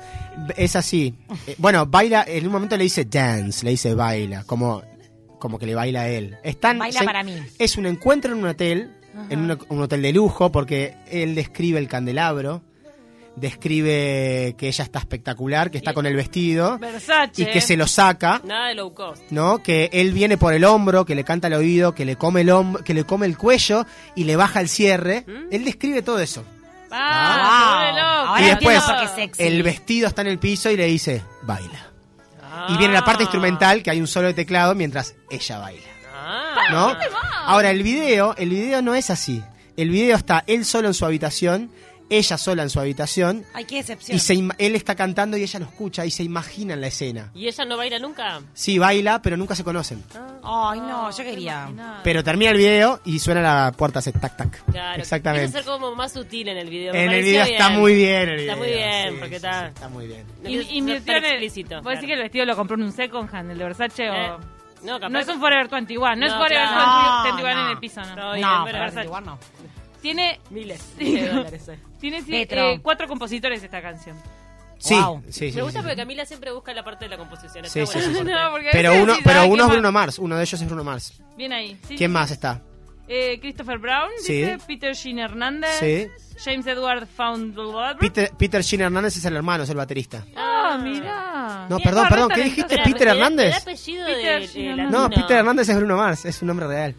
Speaker 3: es así. Eh, Bueno, baila, en un momento le dice dance, le dice baila, como, como que le baila a él. Están,
Speaker 5: Baila para mí.
Speaker 3: Es un encuentro en un hotel, en un, un hotel de lujo, porque él describe el candelabro, describe que ella está espectacular, que está con el vestido
Speaker 2: Versace.
Speaker 3: y que se lo saca.
Speaker 4: Nada de low cost.
Speaker 3: ¿no? Que él viene por el hombro, que le canta al oído, que le come el hombro, que le come el cuello y le baja el cierre. Él describe todo eso.
Speaker 2: ¡Ah! loco.
Speaker 5: Ahora
Speaker 3: y después
Speaker 5: sexy.
Speaker 3: el vestido está en el piso y le dice, baila.
Speaker 4: Ah.
Speaker 3: Y viene la parte instrumental, que hay un solo de teclado mientras ella baila.
Speaker 4: Ah.
Speaker 3: ¿No? Ahora, el video, el video no es así. El video está él solo en su habitación, ella sola en su habitación,
Speaker 5: Ay, qué decepción.
Speaker 3: y se ima- él está cantando y ella lo escucha y se imagina en la escena.
Speaker 4: ¿Y ella no baila nunca?
Speaker 3: Sí, baila, pero nunca se conocen.
Speaker 5: Ay, no, yo quería.
Speaker 3: Pero termina el video y suena la puerta, hace tac tac.
Speaker 4: Claro.
Speaker 3: Exactamente.
Speaker 4: Quiso ser como más sutil en el video. me
Speaker 3: En el
Speaker 4: pareció
Speaker 3: video está
Speaker 4: bien.
Speaker 3: muy bien. el
Speaker 4: Está
Speaker 3: video,
Speaker 4: muy bien,
Speaker 3: sí,
Speaker 4: porque
Speaker 3: sí,
Speaker 4: está...
Speaker 3: sí, está muy bien.
Speaker 4: No
Speaker 2: Y-
Speaker 4: ser
Speaker 2: Invirtió en el...
Speaker 4: explícito.
Speaker 2: ¿Vos
Speaker 4: claro.
Speaker 2: decís que el vestido lo compró en un second hand, el de Versace? o-
Speaker 4: Eh, no, capaz
Speaker 2: No es un Forever 21, no, es
Speaker 4: No,
Speaker 2: Forever
Speaker 4: claro.
Speaker 2: 21
Speaker 5: No,
Speaker 2: en
Speaker 5: no.
Speaker 2: el piso, ¿no?
Speaker 4: Bien,
Speaker 5: No,
Speaker 4: pero
Speaker 5: pero
Speaker 2: Versace.
Speaker 5: igual no.
Speaker 2: Tiene,
Speaker 4: Miles (laughs) de dólares. eh.
Speaker 2: tiene eh, cuatro compositores esta canción.
Speaker 3: Sí,
Speaker 5: Wow.
Speaker 3: sí, sí,
Speaker 4: Me gusta
Speaker 3: sí.
Speaker 4: porque Camila siempre busca la parte de la composición.
Speaker 3: Sí,
Speaker 4: Está
Speaker 3: sí,
Speaker 4: bueno. (laughs)
Speaker 2: No,
Speaker 3: Pero uno,
Speaker 2: decís,
Speaker 3: pero
Speaker 2: "Ah,
Speaker 3: uno
Speaker 2: ¿qué
Speaker 3: es
Speaker 2: más?".
Speaker 3: Bruno Mars, uno de ellos es Bruno Mars.
Speaker 2: Bien ahí. sí,
Speaker 3: ¿Quién
Speaker 2: sí.
Speaker 3: más está?
Speaker 2: Eh, Christopher Brown,
Speaker 3: Sí.
Speaker 2: dice, Peter Sheen Hernández,
Speaker 3: Sí.
Speaker 2: James Edward Foundler.
Speaker 3: Peter, Peter Sheen Hernández es el hermano, es el baterista.
Speaker 2: Ah, mirá.
Speaker 3: No,
Speaker 2: Bien,
Speaker 3: perdón, perdón, ¿qué dijiste? Peter
Speaker 4: ¿me da-
Speaker 3: Hernández?
Speaker 4: da apellido de-?
Speaker 3: No, Peter Hernández es Bruno Mars, es un nombre real.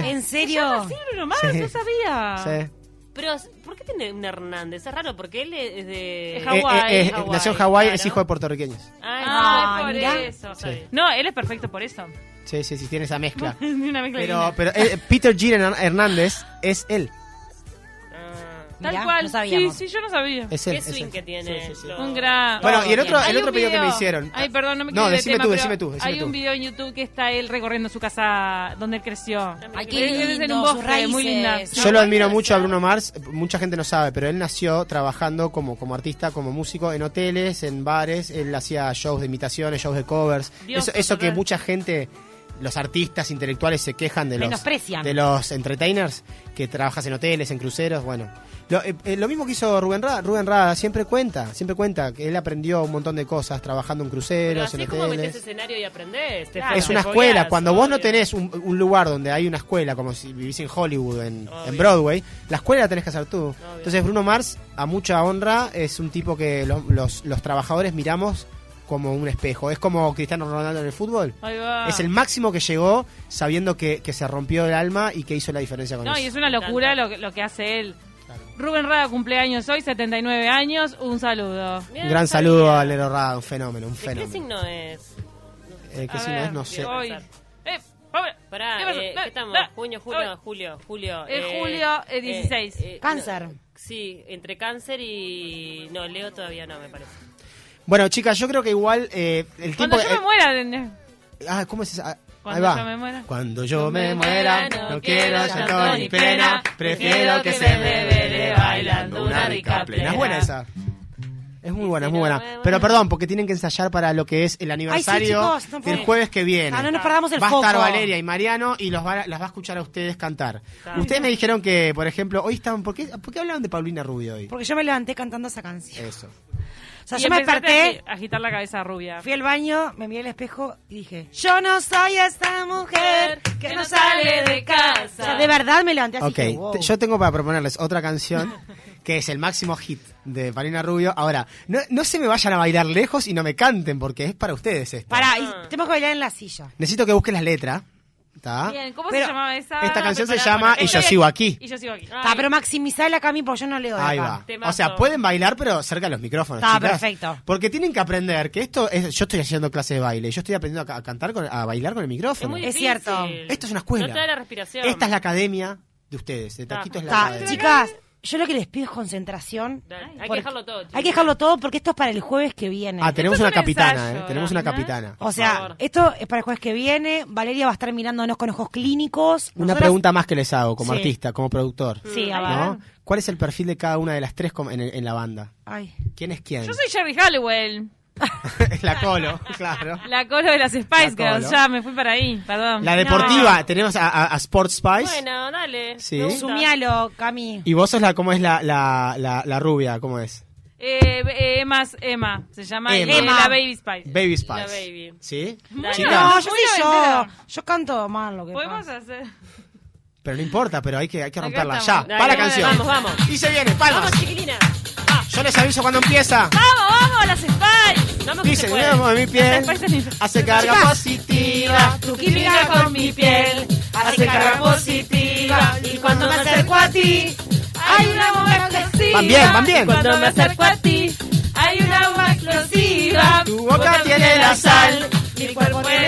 Speaker 3: Sí,
Speaker 5: ¿En serio?
Speaker 2: Sí, Bruno Mars,
Speaker 3: Sí.
Speaker 2: no sabía.
Speaker 3: sí.
Speaker 4: Pero, ¿por qué tiene un Hernández? Es raro, porque él es de...
Speaker 2: Es Hawái,
Speaker 3: Eh, eh, eh,
Speaker 4: Hawái,
Speaker 3: nació en Hawái, es
Speaker 4: claro.
Speaker 3: hijo de puertorriqueños.
Speaker 4: Ah,
Speaker 2: Ah,
Speaker 4: no,
Speaker 2: por
Speaker 5: mirá.
Speaker 2: eso.
Speaker 3: Sí.
Speaker 2: No, él es perfecto por eso.
Speaker 3: Sí, sí, sí, tiene esa mezcla. (laughs)
Speaker 2: Una mezcla
Speaker 3: Pero, pero eh, Peter Sheen Hernández es él.
Speaker 2: Tal
Speaker 5: Mirá,
Speaker 2: cual.
Speaker 5: no sabíamos.
Speaker 2: sí, sí, yo no sabía.
Speaker 3: Es él.
Speaker 4: ¿Qué
Speaker 3: es
Speaker 4: swing
Speaker 3: él.
Speaker 4: que tiene?
Speaker 3: Sí, sí, sí.
Speaker 4: Lo-
Speaker 2: Un gran...
Speaker 3: Bueno, y el otro,
Speaker 2: Hay
Speaker 3: el
Speaker 2: un
Speaker 3: otro video que me hicieron.
Speaker 2: Ay, perdón, no me
Speaker 3: No, decime
Speaker 2: tema,
Speaker 3: tú, decime tú, decime
Speaker 2: Hay
Speaker 3: tú.
Speaker 2: un video en YouTube que está él recorriendo su casa donde él creció.
Speaker 5: Ay, qué
Speaker 2: Él es en
Speaker 5: lindo,
Speaker 2: un
Speaker 5: sus
Speaker 2: bosque, muy linda.
Speaker 3: Yo lo admiro mucho a Bruno Mars, mucha gente no sabe, pero él nació trabajando como, como artista, como músico en hoteles, en bares, él hacía shows de imitaciones, shows de covers,
Speaker 2: Dios,
Speaker 3: eso, eso que
Speaker 2: total.
Speaker 3: mucha gente, los artistas intelectuales se quejan de los,
Speaker 5: Menosprecian.
Speaker 3: de los entertainers, que trabajas en hoteles, en cruceros, bueno. Lo, eh, eh, lo mismo que hizo Rubén Rada, Rubén Rada siempre cuenta, siempre cuenta que él aprendió un montón de cosas trabajando en
Speaker 4: Pero
Speaker 3: cruceros,
Speaker 4: así
Speaker 3: en
Speaker 4: como metés
Speaker 3: hoteles.
Speaker 4: escenario y aprendés. te
Speaker 2: Claro.
Speaker 3: Es una escuela. Cuando vos no tenés un, un lugar donde hay una escuela, como si vivís en Hollywood, en, Broadway, la escuela la tenés que hacer tú. Entonces Bruno Mars, a mucha honra, es un tipo que lo- los, los trabajadores miramos como un espejo. Es como Cristiano Ronaldo en el fútbol.
Speaker 2: Ahí va.
Speaker 3: Es el máximo que llegó sabiendo que, que se rompió el alma y que hizo la diferencia con
Speaker 2: No,
Speaker 3: eso.
Speaker 2: y es una locura lo, que- lo que hace él. Rubén Rada cumpleaños hoy, 79 años. Un saludo.
Speaker 4: Mirá,
Speaker 3: Un gran
Speaker 4: no
Speaker 3: saludo a Lero Rada, un fenómeno, un
Speaker 4: ¿De qué
Speaker 3: fenómeno.
Speaker 4: signo es?
Speaker 3: Eh, ¿Qué
Speaker 2: A
Speaker 3: signo
Speaker 2: ver,
Speaker 3: es? No sé.
Speaker 2: Hoy. Eh.
Speaker 4: Pará,
Speaker 2: ¿Qué pasó?
Speaker 4: eh,
Speaker 2: Eh,
Speaker 4: ¿qué estamos?
Speaker 2: eh,
Speaker 4: Junio, julio, julio, julio.
Speaker 2: Es julio, eh, 16.
Speaker 5: Cáncer.
Speaker 4: no, sí, entre cáncer y... No, Leo todavía no, me parece.
Speaker 3: Bueno, chicas, yo creo que igual eh, el tiempo...
Speaker 2: Cuando yo me muera.
Speaker 3: Ah, ¿cómo es esa? Ah, Ahí
Speaker 2: Cuando
Speaker 3: va.
Speaker 2: yo me muera.
Speaker 3: Cuando yo
Speaker 2: me muera, no quiero llanto ni pena,
Speaker 3: prefiero que se me vele bailando una rica plena. Es buena esa. Es muy buena, es muy buena. Pero perdón, porque tienen que ensayar para lo que es el aniversario
Speaker 5: chicos, no
Speaker 3: del jueves que viene.
Speaker 5: Ah, no nos perdamos el
Speaker 3: va a estar
Speaker 5: foco.
Speaker 3: Valeria y Mariano y los va, las va a escuchar a ustedes cantar. Ustedes me dijeron que, por ejemplo, hoy estaban... ¿Por qué, por qué hablaban de Paulina Rubio hoy?
Speaker 5: Porque yo me levanté cantando esa canción.
Speaker 3: Eso.
Speaker 5: O sea,
Speaker 2: Y
Speaker 5: yo me desperté,
Speaker 2: a agi- agitar la cabeza rubia.
Speaker 5: fui al baño, me miré al espejo y dije, yo no soy esta mujer que no sale de casa. O sea, de verdad me levanté así.
Speaker 3: Ok,
Speaker 5: dije, wow.
Speaker 3: yo tengo para proponerles otra canción (laughs) que es el máximo hit de Paulina Rubio. Ahora, no, no se me vayan a bailar lejos y no me canten porque es para ustedes esto.
Speaker 5: Pará, y tengo que bailar en la silla.
Speaker 3: Necesito que busquen las letras. ¿Está?
Speaker 2: Bien, ¿cómo
Speaker 5: Pero
Speaker 2: se llamaba esa?
Speaker 3: Esta canción se llama Y yo
Speaker 2: Estoy
Speaker 3: sigo aquí.
Speaker 2: Y yo sigo aquí.
Speaker 5: Está, pero maximizala Cami porque yo no leo de
Speaker 3: Ahí
Speaker 5: acá.
Speaker 3: va.
Speaker 2: Temazo.
Speaker 3: O sea, pueden bailar, pero cerca de los micrófonos.
Speaker 5: Está,
Speaker 3: chicas.
Speaker 5: perfecto.
Speaker 3: Porque tienen que aprender que esto es. Yo estoy haciendo clase de baile. Yo estoy aprendiendo a, ca- a cantar, con- a bailar con el
Speaker 4: Es
Speaker 3: micrófono.
Speaker 4: muy
Speaker 5: Es
Speaker 4: difícil.
Speaker 5: cierto.
Speaker 3: Esto es una escuela.
Speaker 4: No te da la respiración.
Speaker 3: Esta es la academia de ustedes. De Taquito es la
Speaker 5: Está,
Speaker 3: academia.
Speaker 5: chicas, yo lo que les pido es concentración.
Speaker 4: Dale, Hay que dejarlo todo.
Speaker 5: Hay que dejarlo todo porque esto es para el jueves que viene.
Speaker 3: Ah, tenemos
Speaker 2: Esto
Speaker 3: una capitana,
Speaker 2: ensayo,
Speaker 3: ¿eh? Tenemos una capitana.
Speaker 5: o sea, esto es para el jueves que viene. Valeria va a estar mirándonos con ojos clínicos.
Speaker 3: Una pregunta más que les hago como
Speaker 5: Sí.
Speaker 3: artista, como productor.
Speaker 5: Sí, a ver.
Speaker 3: ¿no? ¿Cuál es el perfil de cada una de las tres com- en, el- en la banda?
Speaker 5: Ay.
Speaker 3: ¿Quién es quién?
Speaker 2: Yo soy Jerry Halliwell, (laughs)
Speaker 3: la Colo, claro.
Speaker 2: la colo de las Spice
Speaker 3: La
Speaker 2: Girls. Ya me fui para ahí, perdón.
Speaker 3: La deportiva, tenemos a, a- a Sports Spice.
Speaker 4: Bueno, dale.
Speaker 3: Sí.
Speaker 5: Sumialo, Cami.
Speaker 3: Y vos sos la, ¿cómo es la, la, la, la rubia? ¿Cómo es?
Speaker 2: Eh, eh, Emma, Emma, se llama
Speaker 3: Emma.
Speaker 2: eh, la Baby Spice.
Speaker 3: Baby Spice.
Speaker 4: La baby.
Speaker 3: ¿Sí?
Speaker 4: Dale.
Speaker 3: Chicas,
Speaker 5: No, yo soy yo. Yo canto mal lo que
Speaker 2: Podemos
Speaker 5: pasa.
Speaker 2: hacer.
Speaker 3: pero no importa, pero hay que, hay que romperla ya.
Speaker 4: Dale,
Speaker 3: para la canción.
Speaker 4: vamos, vamos.
Speaker 3: Y se viene, palmas.
Speaker 4: Vamos, chiquilina.
Speaker 3: Yo les aviso cuando empieza.
Speaker 2: ¡Vamos, vamos, las Spice!
Speaker 4: Vamos que
Speaker 3: Dice,
Speaker 4: se puede.
Speaker 3: vamos mi piel,
Speaker 2: Las Spice
Speaker 3: hace carga positiva.
Speaker 5: Tu química con mi piel hace carga positiva. Y cuando me acerco a ti,
Speaker 2: Hay una bomba explosiva.
Speaker 3: Van bien, van bien.
Speaker 2: Cuando me acerco a ti, hay una bomba explosiva.
Speaker 3: Tu boca tiene la sal.
Speaker 2: Mi cuerpo
Speaker 3: Muy
Speaker 2: el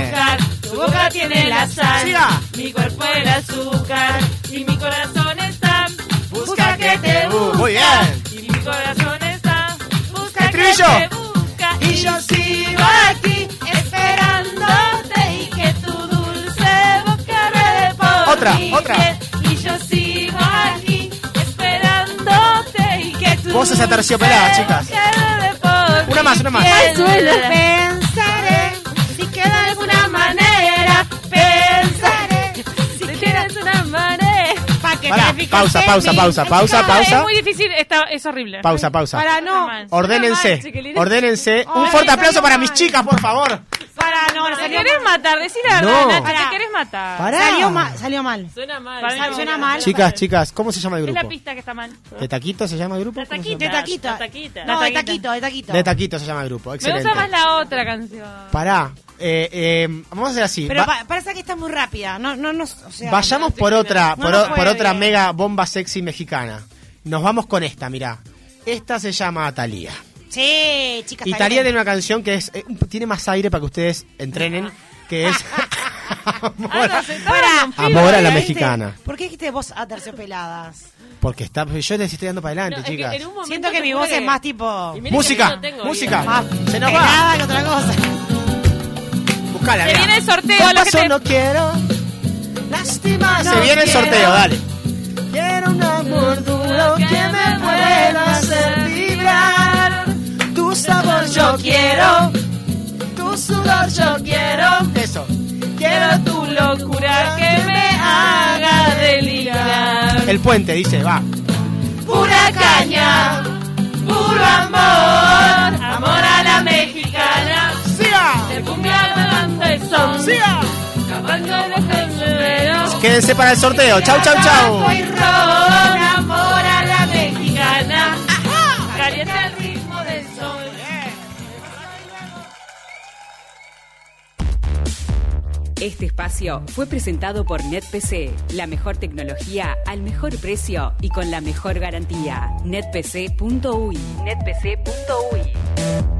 Speaker 2: azúcar. Tu boca tiene la sal.
Speaker 3: Siga.
Speaker 2: Mi cuerpo el azúcar. Y mi corazón está.
Speaker 3: Busca que te bu- Muy bien.
Speaker 2: Corazón está. Busca
Speaker 3: Estribillo.
Speaker 2: que te busca. Y yo sigo aquí esperándote y que tu dulce boca ruede por
Speaker 3: Otra, otra.
Speaker 2: Y yo sigo aquí esperándote y que tu
Speaker 3: Voces aterciopeladas,
Speaker 2: dulce
Speaker 3: chicas.
Speaker 2: ruede por
Speaker 3: Una más, una más.
Speaker 5: Que
Speaker 3: Pará, pausa, pausa, pausa, pausa, pausa.
Speaker 2: Es muy difícil, está, es horrible.
Speaker 3: Pausa, pausa.
Speaker 5: Para no.
Speaker 3: Ordénense, ordénense. Un fuerte aplauso para mis chicas, por favor.
Speaker 5: para no,
Speaker 2: ¿Te querés matar? Decí la
Speaker 3: No.
Speaker 2: verdad. ¿te querés matar?
Speaker 5: Salió mal, salió mal.
Speaker 4: Suena mal. Suena
Speaker 5: suena
Speaker 4: mal.
Speaker 5: mal.
Speaker 3: Chicas, chicas, ¿cómo se llama el
Speaker 2: Es
Speaker 3: grupo?
Speaker 2: la pista que está mal.
Speaker 3: ¿De Taquito se llama el grupo?
Speaker 5: De taquito.
Speaker 4: La taquita.
Speaker 5: No, de taquito, de taquito.
Speaker 3: De Taquito se llama el grupo,
Speaker 2: Me
Speaker 3: excelente.
Speaker 2: gusta más la otra canción.
Speaker 3: Pará, eh, eh, vamos a hacer así.
Speaker 5: Pero
Speaker 3: Va-
Speaker 5: parece que está muy rápida. No, no, no, o sea,
Speaker 3: vayamos por otra,
Speaker 5: No
Speaker 3: por, o- otra mega bomba sexy mexicana. Nos vamos con esta, mirá. Esta se llama Talía.
Speaker 5: Sí, chicas.
Speaker 3: Y Talía tiene una canción que es eh, tiene más aire para que ustedes entrenen, que es Amor, (laughs)
Speaker 2: Ah, no.
Speaker 3: Amor a la mexicana.
Speaker 5: ¿Por qué dijiste vos aterciopeladas?
Speaker 3: Porque está, yo les estoy dando para
Speaker 4: No,
Speaker 3: adelante,
Speaker 4: es que
Speaker 3: chicas.
Speaker 5: Siento que mi voz
Speaker 4: puede.
Speaker 5: es más tipo...
Speaker 3: Música,
Speaker 4: no tengo
Speaker 3: música.
Speaker 5: Más
Speaker 3: Se nos va.
Speaker 5: pelada que otra cosa.
Speaker 3: Buscala,
Speaker 2: Se viene el sorteo, lo que te-
Speaker 3: no quiero lastimar.
Speaker 5: No
Speaker 3: Se viene el sorteo, dale. Quiero un amor duro que me pueda hacer vibrar. Tu sabor yo quiero, tu sudor yo quiero. Eso.
Speaker 2: Quiero tu locura que me haga delirar.
Speaker 3: El puente dice, va.
Speaker 2: Pura caña, puro amor, amor a la mexicana. Enredos.
Speaker 3: Quédense para el sorteo. Chau, chau, chau.
Speaker 2: y ron, amor a la mexicana. Caliente el ritmo del sol.
Speaker 1: Este espacio fue presentado por NetPC, la mejor tecnología al mejor precio y con la mejor garantía. netpc.uy. netpc.uy.